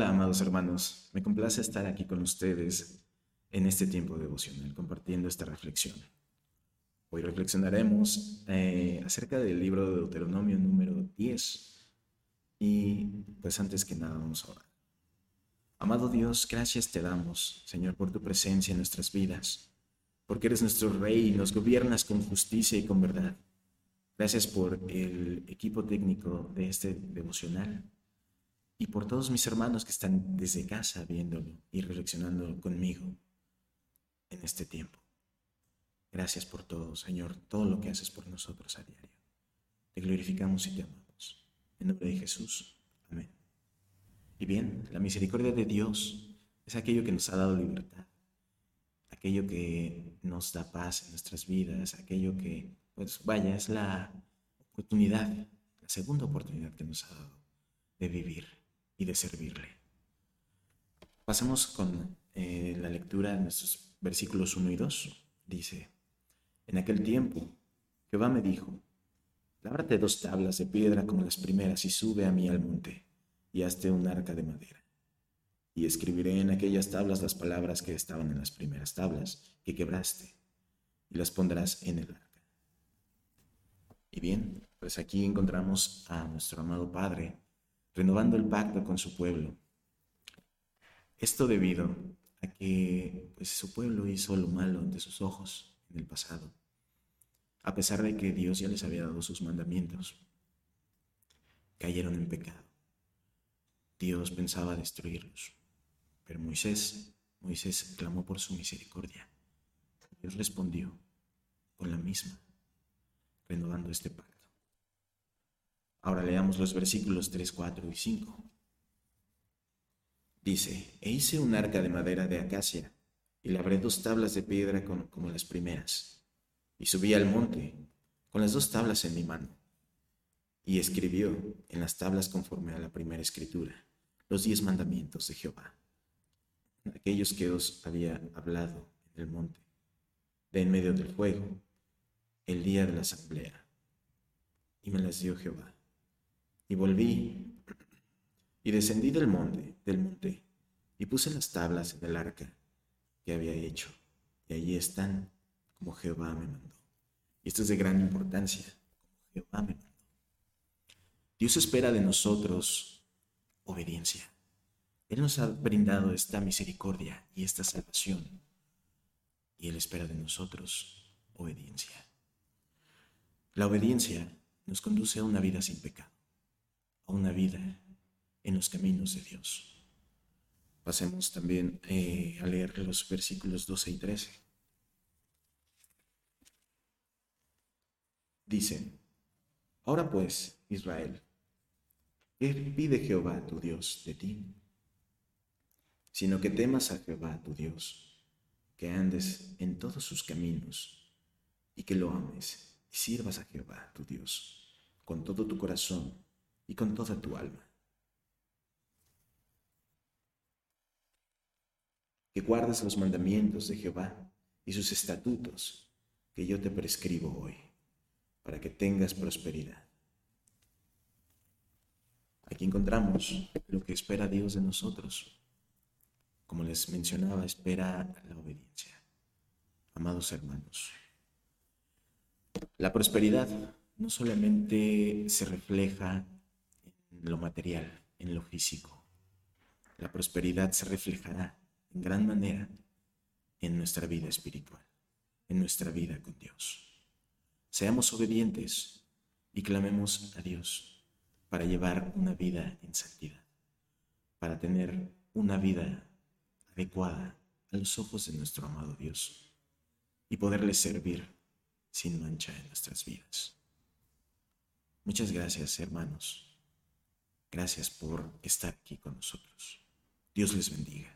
amados hermanos, me complace estar aquí con ustedes en este tiempo devocional, compartiendo esta reflexión. Hoy reflexionaremos eh, acerca del libro de Deuteronomio número 10. Y pues antes que nada vamos a orar. Amado Dios, gracias te damos, Señor, por tu presencia en nuestras vidas, porque eres nuestro Rey y nos gobiernas con justicia y con verdad. Gracias por el equipo técnico de este devocional y por todos mis hermanos que están desde casa viéndolo y reflexionando conmigo en este tiempo. Gracias por todo, Señor, todo lo que haces por nosotros a diario. Te glorificamos y te amamos. En nombre de Jesús. Amén. Y bien, la misericordia de Dios es aquello que nos ha dado libertad, aquello que nos da paz en nuestras vidas, aquello que, pues vaya, es la oportunidad, la segunda oportunidad que nos ha dado de vivir y de servirle. Pasamos con eh, la lectura de nuestros versículos 1 y 2. Dice, en aquel tiempo, Jehová me dijo, lábrate dos tablas de piedra como las primeras y sube a mí al monte, y hazte un arca de madera. Y escribiré en aquellas tablas las palabras que estaban en las primeras tablas que quebraste, y las pondrás en el arca. Y bien, pues aquí encontramos a nuestro amado Padre renovando el pacto con su pueblo. Esto debido a que pues, su pueblo hizo lo malo ante sus ojos en el pasado, a pesar de que Dios ya les había dado sus mandamientos. Cayeron en pecado. Dios pensaba destruirlos, pero Moisés, Moisés clamó por su misericordia. Dios respondió con la misma, renovando este pacto. Ahora leamos los versículos 3, 4 y 5. Dice, e hice un arca de madera de acacia y labré dos tablas de piedra como las primeras. Y subí al monte con las dos tablas en mi mano. Y escribió en las tablas conforme a la primera escritura los diez mandamientos de Jehová, aquellos que os había hablado en el monte, de en medio del fuego, el día de la asamblea. Y me las dio Jehová. Y volví y descendí del monte, del monte, y puse las tablas en el arca que había hecho. Y allí están como Jehová me mandó. Y esto es de gran importancia, como Jehová me mandó. Dios espera de nosotros obediencia. Él nos ha brindado esta misericordia y esta salvación. Y Él espera de nosotros obediencia. La obediencia nos conduce a una vida sin pecado, una vida en los caminos de Dios. Pasemos también eh, a leer los versículos 12 y 13. Dice, ahora pues, Israel, ¿qué pide Jehová tu Dios de ti? Sino que temas a Jehová tu Dios, que andes en todos sus caminos y que lo ames y sirvas a Jehová tu Dios con todo tu corazón y con toda tu alma que guardes los mandamientos de Jehová y sus estatutos que yo te prescribo hoy, para que tengas prosperidad. Aquí encontramos lo que espera Dios de nosotros. Como les mencionaba, espera la obediencia. Amados hermanos, la prosperidad no solamente se refleja lo material, en lo físico. La prosperidad se reflejará en gran manera en nuestra vida espiritual, en nuestra vida con Dios. Seamos obedientes y clamemos a Dios para llevar una vida en santidad, para tener una vida adecuada a los ojos de nuestro amado Dios y poderle servir sin mancha en nuestras vidas. Muchas gracias, hermanos. Gracias por estar aquí con nosotros. Dios les bendiga.